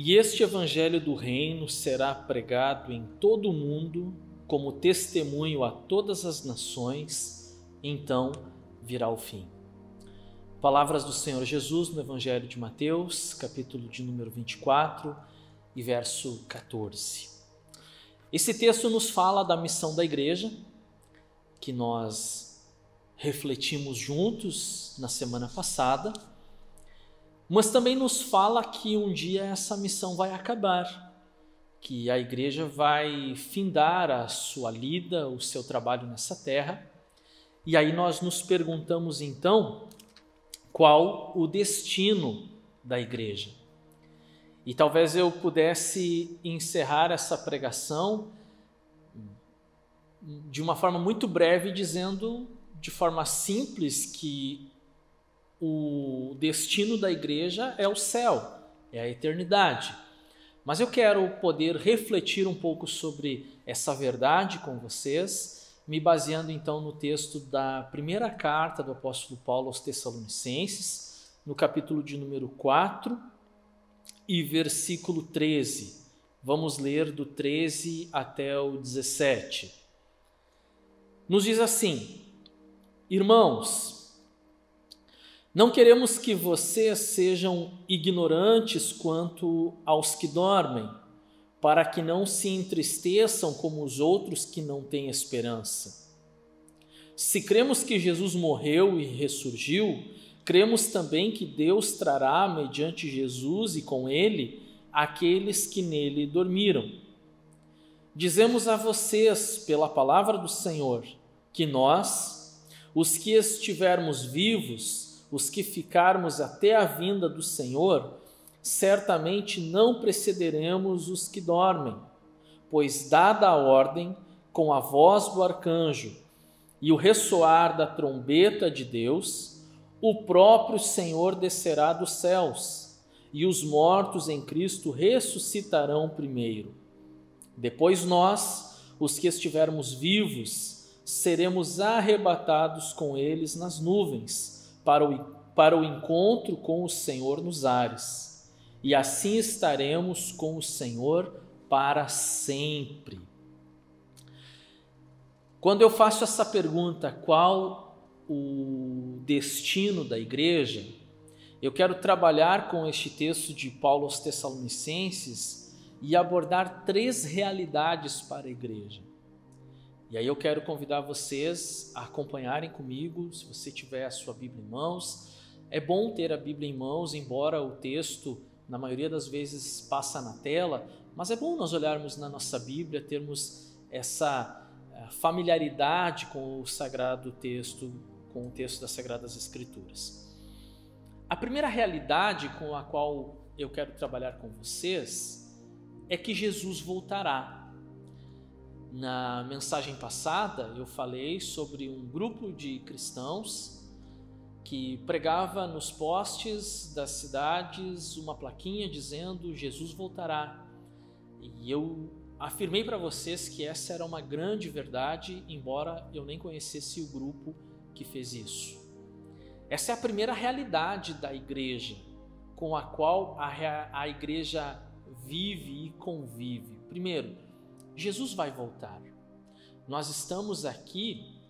E este evangelho do reino será pregado em todo o mundo como testemunho a todas as nações, então virá o fim. Palavras do Senhor Jesus no Evangelho de Mateus, capítulo de número 24 e verso 14. Esse texto nos fala da missão da igreja, que nós refletimos juntos na semana passada, mas também nos fala que um dia essa missão vai acabar, que a igreja vai findar a sua lida, o seu trabalho nessa terra. E aí nós nos perguntamos então qual o destino da igreja. E talvez eu pudesse encerrar essa pregação de uma forma muito breve, dizendo de forma simples que o destino da igreja é o céu, é a eternidade. Mas eu quero poder refletir um pouco sobre essa verdade com vocês me baseando então no texto da primeira carta do apóstolo Paulo aos Tessalonicenses, no capítulo de número 4 e versículo 13. Vamos ler do 13 até o 17. Nos diz assim: Irmãos, não queremos que vocês sejam ignorantes quanto aos que dormem para que não se entristeçam como os outros que não têm esperança. Se cremos que Jesus morreu e ressurgiu, cremos também que Deus trará, mediante Jesus e com ele, aqueles que nele dormiram. Dizemos a vocês, pela palavra do Senhor, que nós, os que estivermos vivos, os que ficarmos até a vinda do Senhor, certamente não precederemos os que dormem, pois, dada a ordem, com a voz do arcanjo e o ressoar da trombeta de Deus, o próprio Senhor descerá dos céus, e os mortos em Cristo ressuscitarão primeiro. Depois nós, os que estivermos vivos, seremos arrebatados com eles nas nuvens, para o, para o encontro com o Senhor nos ares e assim estaremos com o Senhor para sempre. Quando eu faço essa pergunta, qual o destino da igreja? Eu quero trabalhar com este texto de Paulo aos Tessalonicenses e abordar três realidades para a igreja. E aí eu quero convidar vocês a acompanharem comigo, se você tiver a sua Bíblia em mãos. É bom ter a Bíblia em mãos, embora o texto na maioria das vezes passa na tela, mas é bom nós olharmos na nossa Bíblia, termos essa eh, familiaridade com o sagrado texto, com o texto das Sagradas Escrituras. A primeira realidade com a qual eu quero trabalhar com vocês é que Jesus voltará. Na mensagem passada eu falei sobre um grupo de cristãos que pregava nos postes das cidades uma plaquinha dizendo Jesus voltará. E eu afirmei para vocês que essa era uma grande verdade, embora eu nem conhecesse o grupo que fez isso. Essa é a primeira realidade da igreja com a qual a, a igreja vive e convive. Primeiro, Jesus vai voltar. Nós estamos aqui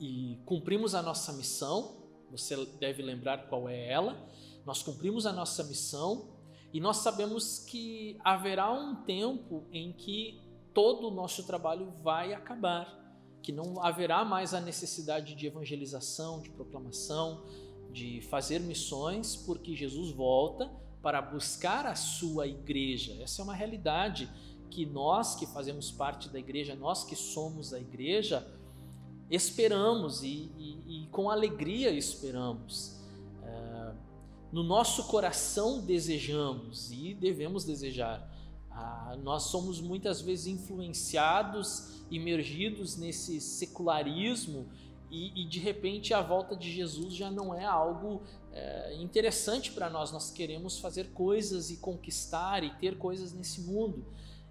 e cumprimos a nossa missão você deve lembrar qual é ela. Nós cumprimos a nossa missão e nós sabemos que haverá um tempo em que todo o nosso trabalho vai acabar, que não haverá mais a necessidade de evangelização, de proclamação, de fazer missões, porque Jesus volta para buscar a sua igreja. Essa é uma realidade que nós que fazemos parte da igreja, nós que somos a igreja, esperamos e, e, e com alegria esperamos. É, no nosso coração desejamos e devemos desejar. Ah, nós somos muitas vezes influenciados, imergidos nesse secularismo e, e, de repente a volta de Jesus já não é algo é, interessante para nós. Nós queremos fazer coisas e conquistar e ter coisas nesse mundo.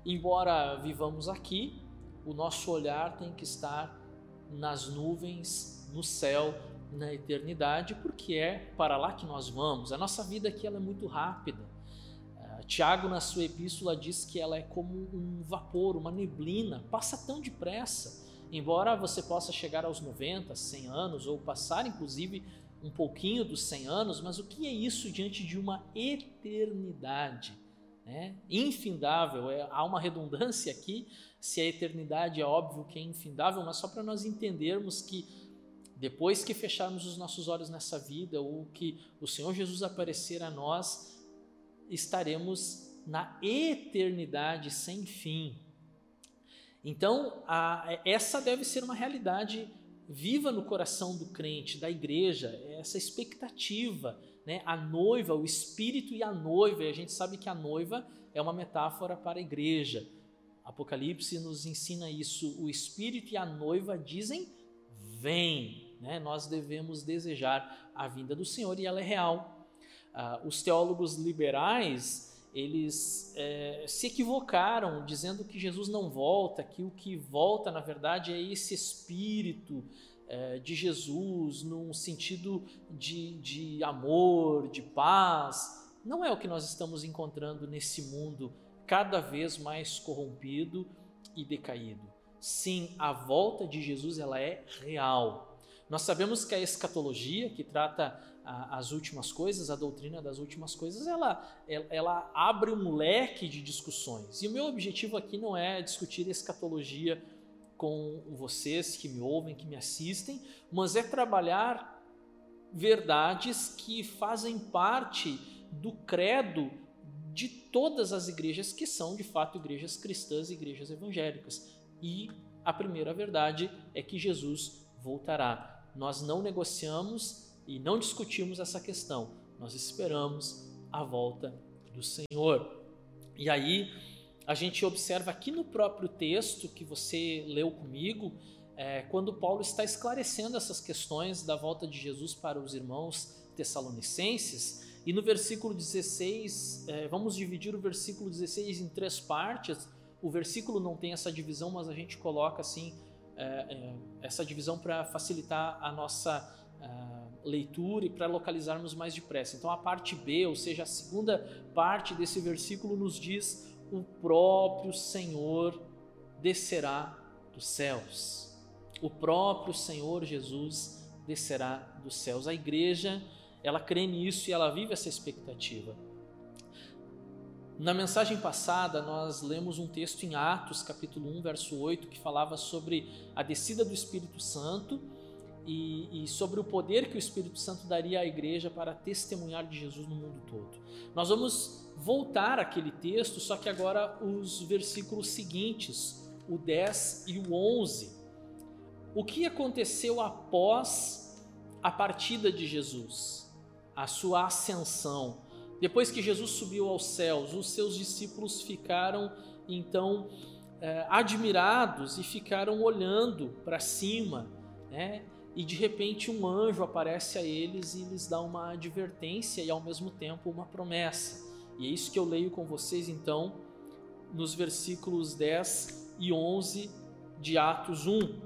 Embora vivamos aqui, o nosso olhar tem que estar nas nuvens, no céu, na eternidade, porque é para lá que nós vamos. A nossa vida aqui ela é muito rápida. Ah, Tiago, na sua epístola, diz que ela é como um vapor, uma neblina, passa tão depressa. Embora você possa chegar aos 90, 100 anos, ou passar inclusive um pouquinho dos 100 anos, mas o que é isso diante de uma eternidade? Né? Infindável, é, há uma redundância aqui, se a eternidade é óbvio que é infindável, mas só para nós entendermos que depois que fecharmos os nossos olhos nessa vida, ou que o Senhor Jesus aparecer a nós, estaremos na eternidade sem fim. Então, a, essa deve ser uma realidade viva no coração do crente, da igreja, essa expectativa, né? A noiva, o espírito e a noiva, e a gente sabe que a noiva é uma metáfora para a igreja. Apocalipse nos ensina isso. O espírito e a noiva dizem: "Vem", né? Nós devemos desejar a vinda do Senhor e ela é real. Ah, os teólogos liberais eles é, se equivocaram dizendo que Jesus não volta, que o que volta na verdade é esse espírito é, de Jesus num sentido de, de amor, de paz. Não é o que nós estamos encontrando nesse mundo cada vez mais corrompido e decaído. Sim, a volta de Jesus ela é real. Nós sabemos que a escatologia, que trata a, as últimas coisas, a doutrina das últimas coisas, ela, ela, ela, abre um leque de discussões. E o meu objetivo aqui não é discutir escatologia com vocês que me ouvem, que me assistem, mas é trabalhar verdades que fazem parte do credo de todas as igrejas que são de fato igrejas cristãs e igrejas evangélicas. E a primeira verdade é que Jesus voltará. Nós não negociamos e não discutimos essa questão, nós esperamos a volta do Senhor. E aí a gente observa aqui no próprio texto que você leu comigo, é, quando Paulo está esclarecendo essas questões da volta de Jesus para os irmãos tessalonicenses, e no versículo 16, é, vamos dividir o versículo 16 em três partes. O versículo não tem essa divisão, mas a gente coloca assim é, é essa divisão para facilitar a nossa leitura e para localizarmos mais depressa. Então a parte B, ou seja, a segunda parte desse versículo nos diz: o próprio Senhor descerá dos céus. O próprio Senhor Jesus descerá dos céus. A igreja, ela crê nisso e ela vive essa expectativa. Na mensagem passada, nós lemos um texto em Atos, capítulo 1, verso 8, que falava sobre a descida do Espírito Santo e, e, sobre o poder que o Espírito Santo daria à igreja para testemunhar de Jesus no mundo todo. Nós vamos voltar àquele texto, só que agora os versículos seguintes, o 10 e o 11. O que aconteceu após a partida de Jesus, a sua ascensão? Depois que Jesus subiu aos céus, os seus discípulos ficaram então eh, admirados e ficaram olhando para cima, né? E de repente um anjo aparece a eles e lhes dá uma advertência e ao mesmo tempo uma promessa. E é isso que eu leio com vocês então nos versículos 10 e 11 de Atos 1.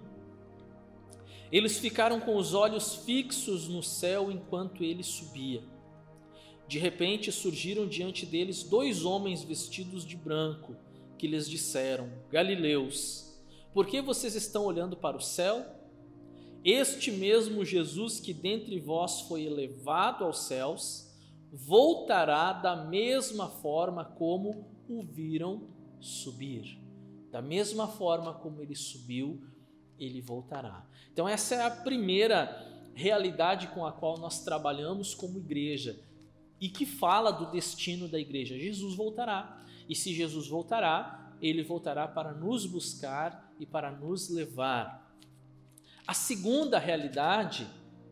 Eles ficaram com os olhos fixos no céu enquanto ele subia. De repente surgiram diante deles dois homens vestidos de branco, que lhes disseram: Galileus, por que vocês estão olhando para o céu? Este mesmo Jesus que dentre vós foi elevado aos céus, voltará da mesma forma como o viram subir. Da mesma forma como ele subiu, ele voltará. Então, essa é a primeira realidade com a qual nós trabalhamos como igreja e que fala do destino da igreja. Jesus voltará. E se Jesus voltará, ele voltará para nos buscar e para nos levar. A segunda realidade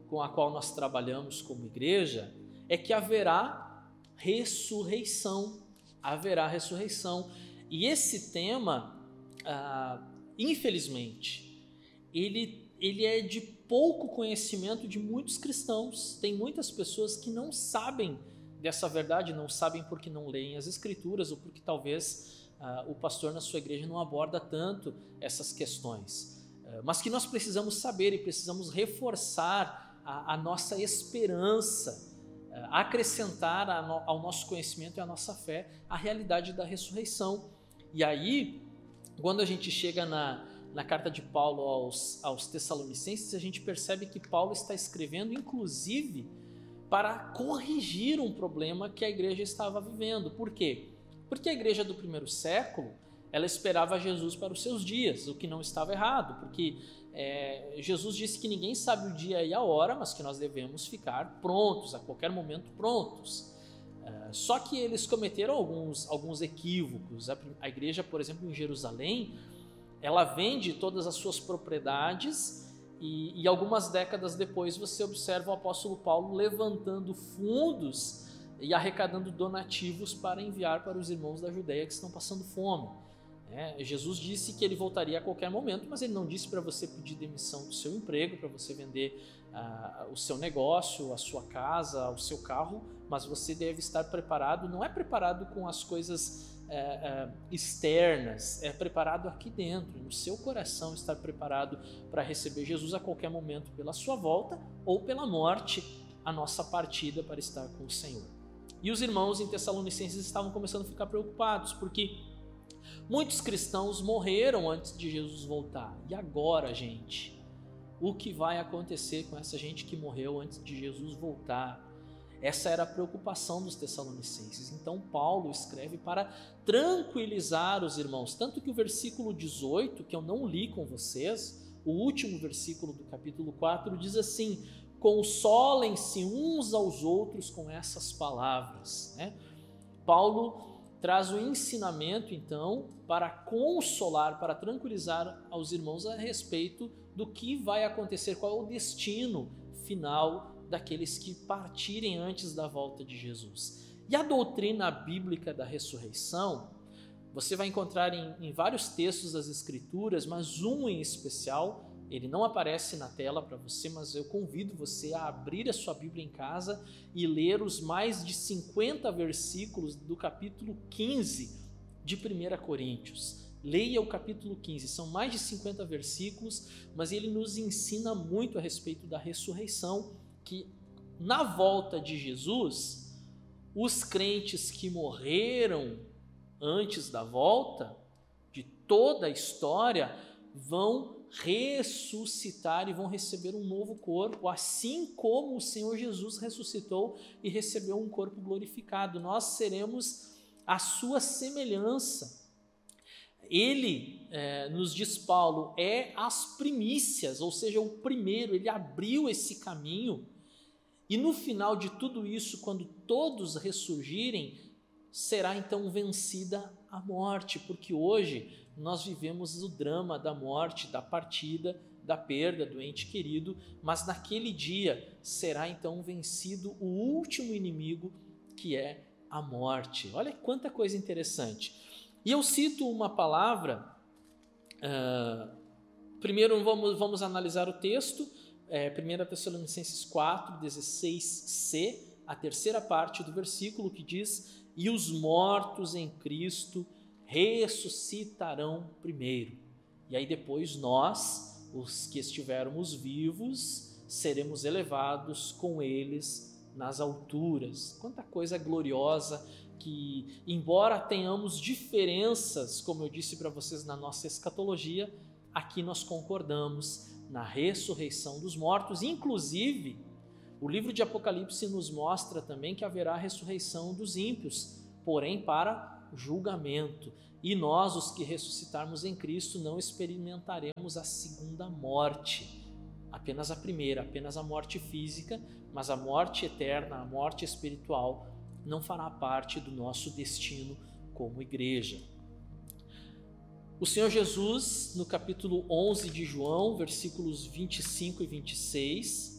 com a qual nós trabalhamos como igreja é que haverá ressurreição. Haverá ressurreição. E esse tema, ah, infelizmente, ele, ele é de pouco conhecimento de muitos cristãos. Tem muitas pessoas que não sabem dessa verdade, não sabem porque não leem as Escrituras ou porque talvez ah, o pastor na sua igreja não aborda tanto essas questões. Eh, mas que nós precisamos saber e precisamos reforçar a, a nossa esperança. Uh, acrescentar ao nosso conhecimento e à nossa fé a realidade da ressurreição. E aí, quando a gente chega na, na carta de Paulo aos, aos Tessalonicenses, a gente percebe que Paulo está escrevendo, inclusive, para corrigir um problema que a igreja estava vivendo. Por quê? Porque a igreja do primeiro século ela esperava Jesus para os seus dias, o que não estava errado, porque é, Jesus disse que ninguém sabe o dia e a hora, mas que nós devemos ficar prontos, a qualquer momento prontos. É, só que eles cometeram alguns, alguns equívocos. A, a igreja, por exemplo, em Jerusalém, ela vende todas as suas propriedades e, e, algumas décadas depois você observa o apóstolo Paulo levantando fundos e arrecadando donativos para enviar para os irmãos da Judéia que estão passando fome. É, Jesus disse que ele voltaria a qualquer momento, mas ele não disse para você pedir demissão do seu emprego, para você vender uh, o seu negócio, a sua casa, o seu carro, mas você deve estar preparado. Não é preparado com as coisas é, é, externas, é preparado aqui dentro, no seu coração, estar preparado para receber Jesus a qualquer momento pela sua volta ou pela morte, a nossa partida para estar com o Senhor. E os irmãos em Tessalonicenses estavam começando a ficar preocupados, porque muitos cristãos morreram antes de Jesus voltar. E agora, gente? O que vai acontecer com essa gente que morreu antes de Jesus voltar? Essa era a preocupação dos Tessalonicenses. Então, Paulo escreve para tranquilizar os irmãos. Tanto que o versículo 18, que eu não li com vocês, o último versículo do capítulo 4, diz assim: Consolem-se uns aos outros com essas palavras. Né? Paulo traz o ensinamento, então, para consolar, para tranquilizar aos irmãos a respeito do que vai acontecer, qual é o destino final daqueles que partirem antes da volta de Jesus. E a doutrina bíblica da ressurreição, você vai encontrar em, em vários textos das Escrituras, mas um em especial, ele não aparece na tela para você, mas eu convido você a abrir a sua Bíblia em casa e ler os mais de 50 versículos do capítulo 15 de 1 Coríntios. Leia o capítulo 15, são mais de 50 versículos, mas ele nos ensina muito a respeito da ressurreição que na volta de Jesus, os crentes que morreram antes da volta, de toda a história, vão ressuscitar e vão receber um novo corpo, assim como o Senhor Jesus ressuscitou e recebeu um corpo glorificado. Nós seremos a sua semelhança. Ele, é, nos diz Paulo, é as primícias, ou seja, o primeiro, ele abriu esse caminho e no final de tudo isso, quando todos ressurgirem, será então vencida a morte, porque hoje nós vivemos o drama da morte, da partida, da perda do ente querido, mas naquele dia será então vencido o último inimigo, que é a morte. Olha quanta coisa interessante. E eu cito uma palavra. Uh, primeiro vamos, vamos analisar o texto é, 1 Tessalonicenses 4, 16c, a terceira parte do versículo que diz: E os mortos em Cristo ressuscitarão primeiro. E aí depois nós, os que estivermos vivos, seremos elevados com eles nas alturas. Quanta coisa gloriosa que, embora tenhamos diferenças, como eu disse para vocês na nossa escatologia, aqui nós concordamos na ressurreição dos mortos. Inclusive, o livro de Apocalipse nos mostra também que haverá ressurreição dos ímpios, porém para julgamento. E nós, os que ressuscitarmos em Cristo, não experimentaremos a segunda morte, apenas a primeira, apenas a morte física, mas a morte eterna, a morte espiritual, não fará parte do nosso destino como igreja. O Senhor Jesus, no capítulo 11 de João, versículos 25 e 26,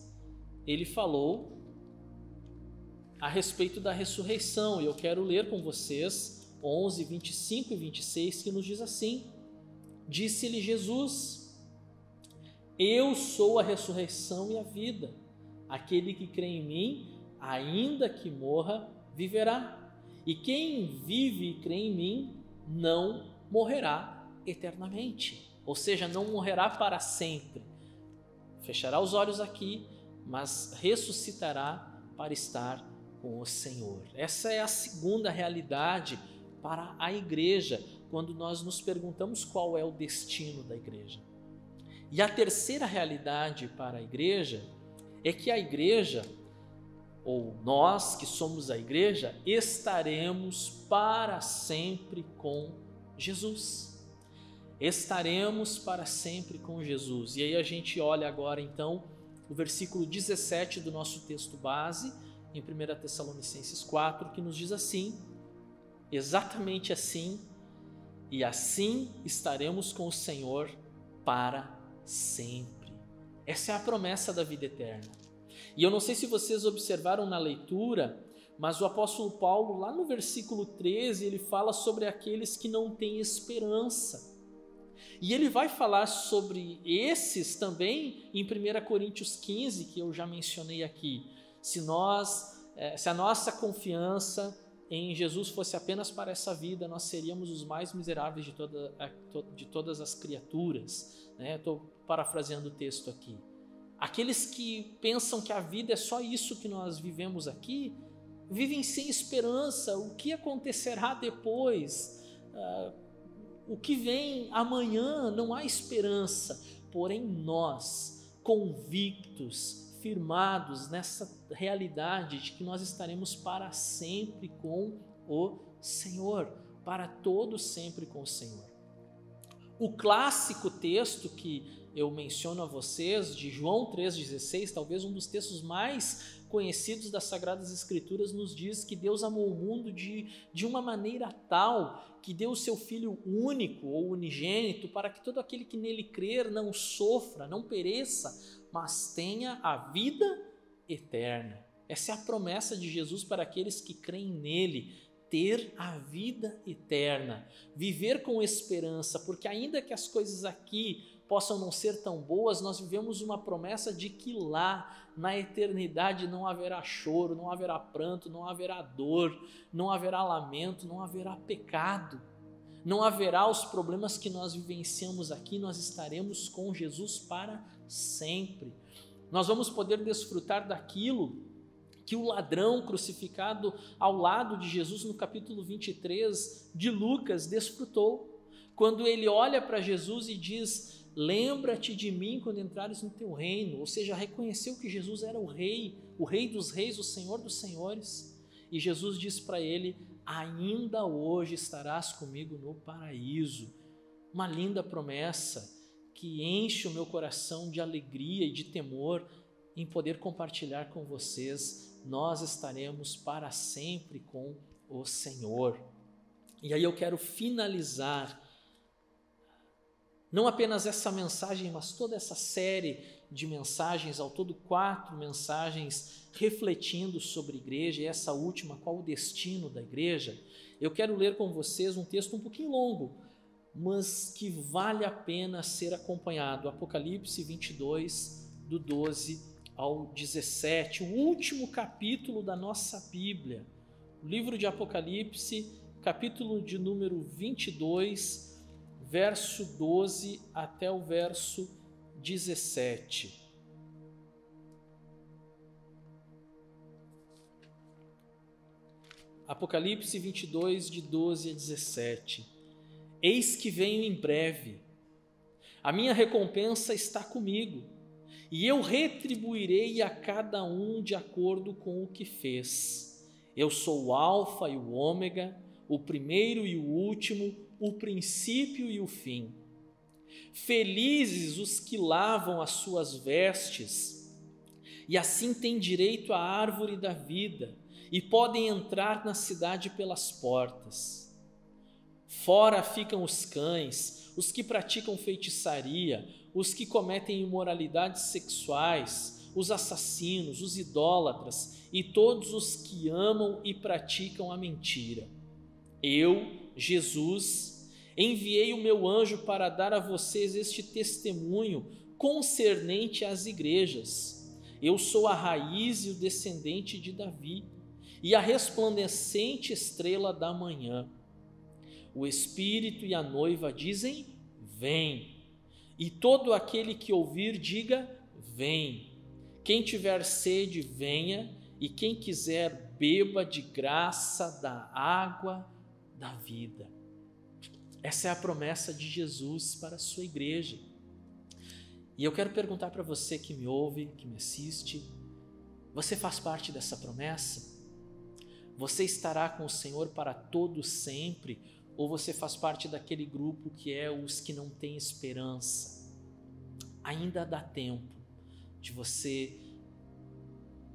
ele falou a respeito da ressurreição, e eu quero ler com vocês 11, 25 e 26, que nos diz assim: Disse-lhe Jesus: Eu sou a ressurreição e a vida. Aquele que crê em mim, ainda que morra, viverá. E quem vive e crê em mim, não morrerá eternamente, ou seja, não morrerá para sempre. Fechará os olhos aqui, mas ressuscitará para estar com o Senhor. Essa é a segunda realidade para a igreja, quando nós nos perguntamos qual é o destino da igreja. E a terceira realidade para a igreja é que a igreja, ou nós que somos a igreja, estaremos para sempre com Jesus. Estaremos para sempre com Jesus. E aí a gente olha agora então o versículo 17 do nosso texto base, em 1 Tessalonicenses 4, que nos diz assim: exatamente assim, e assim estaremos com o Senhor para sempre. Essa é a promessa da vida eterna. E eu não sei se vocês observaram na leitura, mas o apóstolo Paulo, lá no versículo 13, ele fala sobre aqueles que não têm esperança. E ele vai falar sobre esses também em 1 Coríntios 15, que eu já mencionei aqui. Se nós, eh, se a nossa confiança em Jesus fosse apenas para essa vida, nós seríamos os mais miseráveis de, toda, de todas as criaturas. Né? Estou parafraseando o texto aqui. Aqueles que pensam que a vida é só isso que nós vivemos aqui, vivem sem esperança. O que acontecerá depois? Uh, o que vem amanhã? Não há esperança. Porém, nós, convictos, firmados nessa realidade de que nós estaremos para sempre com o Senhor, para todo sempre com o Senhor. O clássico texto que eu menciono a vocês, de João 3,16, talvez um dos textos mais conhecidos das Sagradas Escrituras, nos diz que Deus amou o mundo de, de uma maneira tal que deu o seu Filho único ou unigênito para que todo aquele que nele crer não sofra, não pereça, mas tenha a vida eterna. Essa é a promessa de Jesus para aqueles que creem nele, ter a vida eterna, viver com esperança, porque ainda que as coisas aqui possam não ser tão boas, nós vivemos uma promessa de que lá, na eternidade, não haverá choro, não haverá pranto, não haverá dor, não haverá lamento, não haverá pecado. Não haverá os problemas que nós vivenciamos aqui, nós estaremos com Jesus para sempre. Nós vamos poder desfrutar daquilo que o ladrão crucificado ao lado de Jesus no capítulo 23 de Lucas desfrutou. Quando ele olha para Jesus e diz: Lembra-te de mim quando entrares no teu reino. Ou seja, reconheceu que Jesus era o rei, o rei dos reis, o senhor dos senhores. E Jesus diz para ele: Ainda hoje estarás comigo no paraíso. Uma linda promessa que enche o meu coração de alegria e de temor em poder compartilhar com vocês. Nós estaremos para sempre com o Senhor. E aí eu quero finalizar não apenas essa mensagem, mas toda essa série de mensagens, ao todo quatro mensagens refletindo sobre igreja, e essa última, qual o destino da igreja, eu quero ler com vocês um texto um pouquinho longo, mas que vale a pena ser acompanhado. Apocalipse 22, do 12 ao 17, o último capítulo da nossa Bíblia. O livro de Apocalipse, capítulo de número 22, verso 12 até o verso 17. Apocalipse 22, de 12 a 17. Eis que venho em breve, a minha recompensa está comigo, e eu retribuirei a cada um de acordo com o que fez. Eu sou o Alfa e o Ômega, o primeiro e o último, o princípio e o fim. Felizes os que lavam as suas vestes, e assim têm direito à árvore da vida, e podem entrar na cidade pelas portas. Fora ficam os cães, os que praticam feitiçaria, os que cometem imoralidades sexuais, os assassinos, os idólatras e todos os que amam e praticam a mentira. Eu, Jesus, enviei o meu anjo para dar a vocês este testemunho concernente às igrejas. Eu sou a raiz e o descendente de Davi, e a resplandecente estrela da manhã. O Espírito e a noiva dizem: Vem. E todo aquele que ouvir, diga: Vem. Quem tiver sede, venha, e quem quiser beba de graça da água da vida. Essa é a promessa de Jesus para a sua igreja. E eu quero perguntar para você que me ouve, que me assiste: você faz parte dessa promessa? Você estará com o Senhor para todo sempre? Ou você faz parte daquele grupo que é os que não têm esperança? Ainda dá tempo de você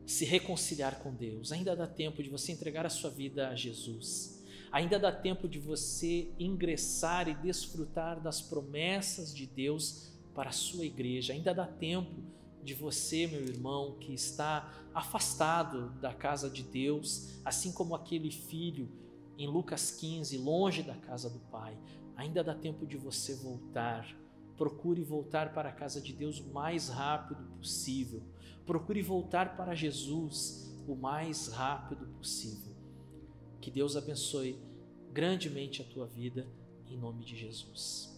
se reconciliar com Deus, ainda dá tempo de você entregar a sua vida a Jesus, ainda dá tempo de você ingressar e desfrutar das promessas de Deus para a sua igreja, ainda dá tempo de você, meu irmão, que está afastado da casa de Deus, assim como aquele filho em Lucas 15, longe da casa do Pai. Ainda dá tempo de você voltar. Procure voltar para a casa de Deus o mais rápido possível. Procure voltar para Jesus o mais rápido possível. Que Deus abençoe grandemente a tua vida, em nome de Jesus.